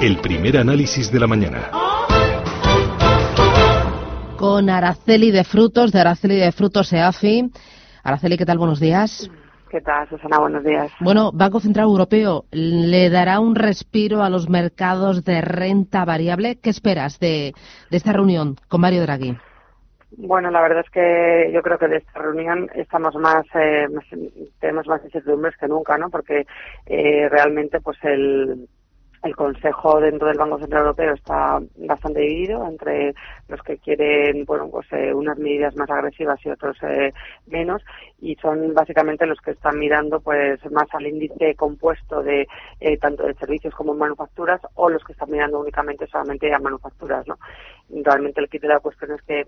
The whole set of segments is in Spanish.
el primer análisis de la mañana. Con Araceli de Frutos, de Araceli de Frutos EAFI. Araceli, ¿qué tal? Buenos días. ¿Qué tal, Susana? Buenos días. Bueno, Banco Central Europeo le dará un respiro a los mercados de renta variable. ¿Qué esperas de, esta reunión con Mario Draghi? Bueno, la verdad es que yo creo que de esta reunión estamos más, eh, tenemos más incertidumbres que nunca, ¿no? Porque eh, realmente, pues el el Consejo dentro del Banco Central Europeo está bastante dividido entre los que quieren bueno pues eh, unas medidas más agresivas y otros eh, menos y son básicamente los que están mirando pues más al índice compuesto de eh, tanto de servicios como manufacturas o los que están mirando únicamente solamente a manufacturas no realmente el kit de la cuestión es que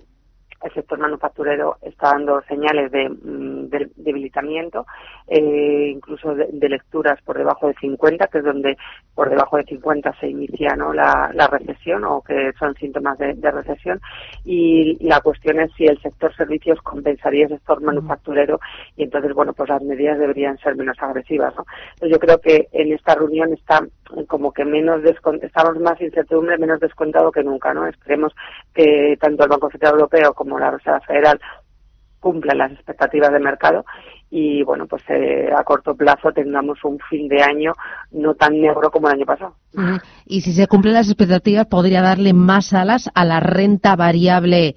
el sector manufacturero está dando señales de, mm, debilitamiento, eh, incluso de, lecturas por debajo de 50, que es donde por debajo de 50 se inicia ¿no? la, recesión o que son síntomas de, recesión. Y la cuestión es si el sector servicios compensaría el sector manufacturero y entonces, bueno, pues las medidas deberían ser menos agresivas. ¿no? yo creo que en esta reunión está como que menos estamos más incertidumbre, menos descontado que nunca. ¿no? Esperemos que tanto el Banco Central Europeo como la Reserva Federal cumplan las expectativas de mercado y bueno pues eh, a corto plazo tengamos un fin de año no tan negro como el año pasado. Y si se cumplen las expectativas podría darle más alas a la renta variable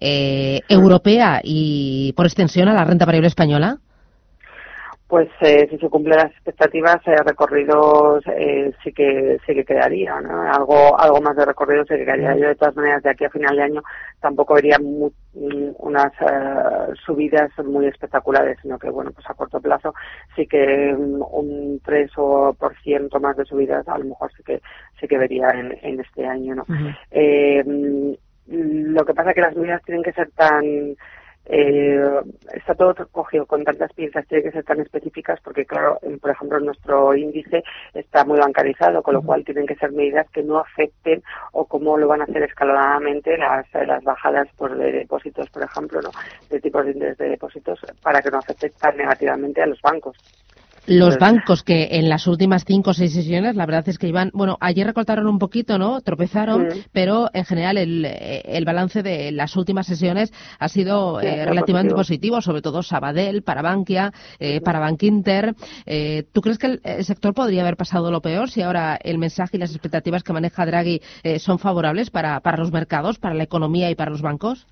eh, europea y por extensión a la renta variable española pues eh, si se cumplen las expectativas, eh, recorridos eh, sí que sí que quedaría, ¿no? Algo algo más de recorrido sí que quedaría. Yo de todas maneras de aquí a final de año tampoco vería unas eh, subidas muy espectaculares, sino que bueno pues a corto plazo sí que mm, un 3 o por ciento más de subidas a lo mejor sí que sí que vería en, en este año, ¿no? eh, mm, lo que pasa es que las medidas tienen que ser tan eh, está todo cogido con tantas piezas, tiene que ser tan específicas porque, claro, por ejemplo, nuestro índice está muy bancarizado, con lo cual tienen que ser medidas que no afecten o cómo lo van a hacer escalonadamente las, las bajadas por de depósitos, por ejemplo, ¿no? de tipos de interés de depósitos para que no afecten tan negativamente a los bancos. Los bancos que en las últimas cinco o seis sesiones, la verdad es que iban, bueno, ayer recortaron un poquito, ¿no? Tropezaron, pero en general el, el, balance de las últimas sesiones ha sido eh, relativamente positivo. sobre todo Sabadell, para Bankia, eh, para Bankinter. Eh, ¿Tú crees que el, sector podría haber pasado lo peor si ahora el mensaje y las expectativas que maneja Draghi eh, son favorables para, para los mercados, para la economía y para los bancos?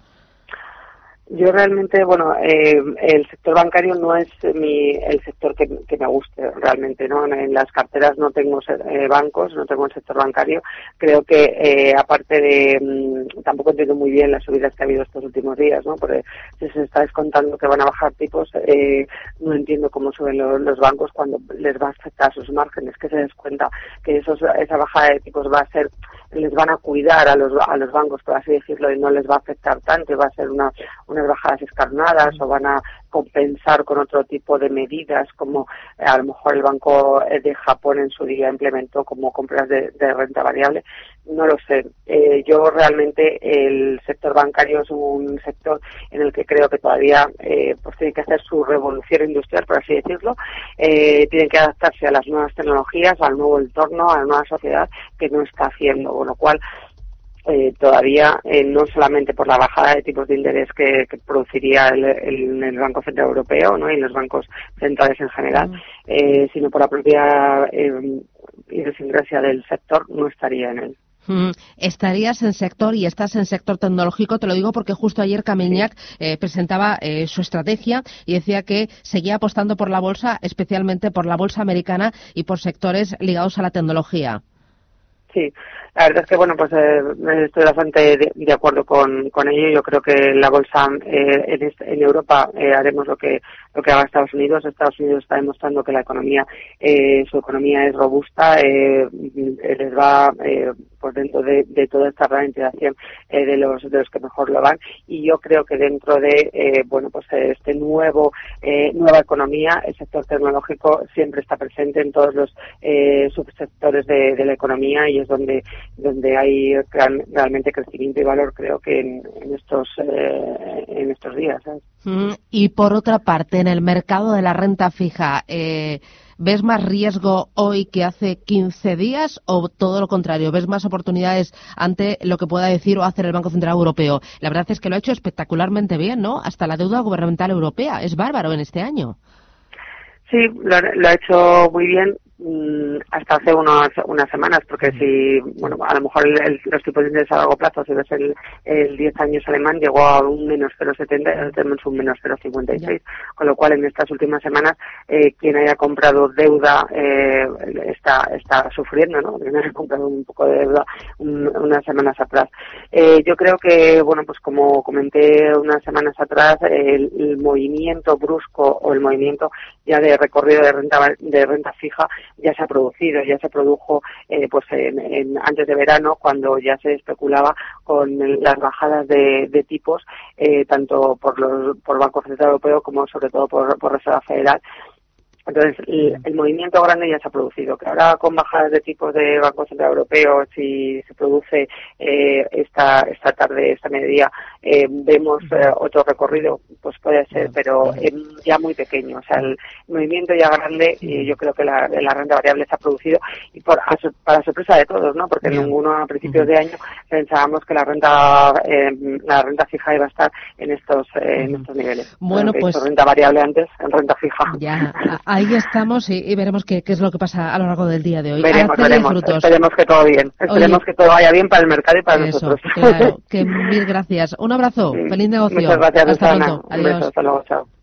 Yo realmente, bueno, eh, el sector bancario no es mi, el sector que, me guste realmente, ¿no? En las carteras no tengo eh, bancos, no tengo el sector bancario. Creo que, eh, aparte de, mm, tampoco entiendo muy bien las subidas que ha habido estos últimos días, ¿no? Porque si se está descontando que van a bajar tipos, no entiendo cómo suben los, bancos cuando les va a afectar sus márgenes, que se descuenta que esos, esa bajada de tipos va a ser les van a cuidar a los, a los bancos, por así decirlo, y no les va a afectar tanto, va a ser una, unas bajadas escarnadas o van a compensar con otro tipo de medidas, como eh, a lo mejor el Banco de Japón en su día implementó como compras de, renta variable. No lo sé. Eh, yo realmente el sector bancario es un sector en el que creo que todavía eh, pues tiene que hacer su revolución industrial, por así decirlo. Eh, tienen que adaptarse a las nuevas tecnologías, al nuevo entorno, a la nueva sociedad que no está haciendo, con lo cual eh, todavía eh, no solamente por la bajada de tipos de interés que, produciría el, el, Banco Central Europeo ¿no? y los bancos centrales en general, eh, sino por la propia idiosincrasia del sector, no estaría en él. Estarías en sector y estás en sector tecnológico, te lo digo porque justo ayer Camiñac presentaba su estrategia y decía que seguía apostando por la bolsa, especialmente por la bolsa americana y por sectores ligados a la tecnología. Sí, la verdad es que, bueno, pues eh, estoy bastante de, acuerdo con, con, ello. Yo creo que la bolsa eh, en, en, Europa eh, haremos lo que lo que haga Estados Unidos. Estados Unidos está demostrando que la economía, eh, su economía es robusta, eh, les va pues dentro de, toda esta ralentización eh, de los de los que mejor lo van. Y yo creo que dentro de eh, bueno pues este nuevo eh, nueva economía, el sector tecnológico siempre está presente en todos los subsectores de, la economía y es donde donde hay realmente crecimiento y valor, creo que en, en estos en estos días. Mm, y por otra parte, en el mercado de la renta fija, eh, ¿ves más riesgo hoy que hace 15 días o todo lo contrario? ¿Ves más oportunidades ante lo que pueda decir o hacer el Banco Central Europeo? La verdad es que lo ha hecho espectacularmente bien, ¿no? Hasta la deuda gubernamental europea. Es bárbaro en este año. Sí, lo, ha hecho muy bien. Mm, hasta hace unas, unas semanas, porque si, bueno, a lo mejor los tipos de interés a largo plazo, si ves el, el 10 años alemán, llegó a un menos 0,70 tenemos un menos 0,56, con lo cual en estas últimas semanas, eh, quien haya comprado deuda eh, está, está sufriendo, ¿no? Quien haya comprado un poco de deuda unas semanas atrás. Eh, yo creo que, bueno, pues como comenté unas semanas atrás, el, el movimiento brusco o el movimiento ya de recorrido de renta, de renta fija ya se ha producido, ya se produjo eh, pues en, antes de verano cuando ya se especulaba con las bajadas de, tipos eh, tanto por los por Banco Central Europeo como sobre todo por, por Reserva Federal entonces, el, movimiento grande ya se ha producido. Que ahora con bajadas de tipos de Banco Central Europeo, si se produce eh, esta, esta tarde, esta mediodía, eh, vemos eh, otro recorrido, pues puede ser, pero ya muy pequeño. O sea, el movimiento ya grande, y yo creo que la, la renta variable se ha producido y por, para sorpresa de todos, ¿no? Porque ninguno a principios de año pensábamos que la renta la renta fija iba a estar en estos en estos niveles. Bueno, pues renta variable antes en renta fija. Ya ahí estamos y, veremos qué, es lo que pasa a lo largo del día de hoy. Veremos, veremos. Esperemos que todo bien. Esperemos que todo vaya bien para el mercado y para nosotros. Claro, que mil gracias. Un abrazo. Feliz negocio. Muchas gracias, Hasta pronto. Adiós. hasta luego. Chao.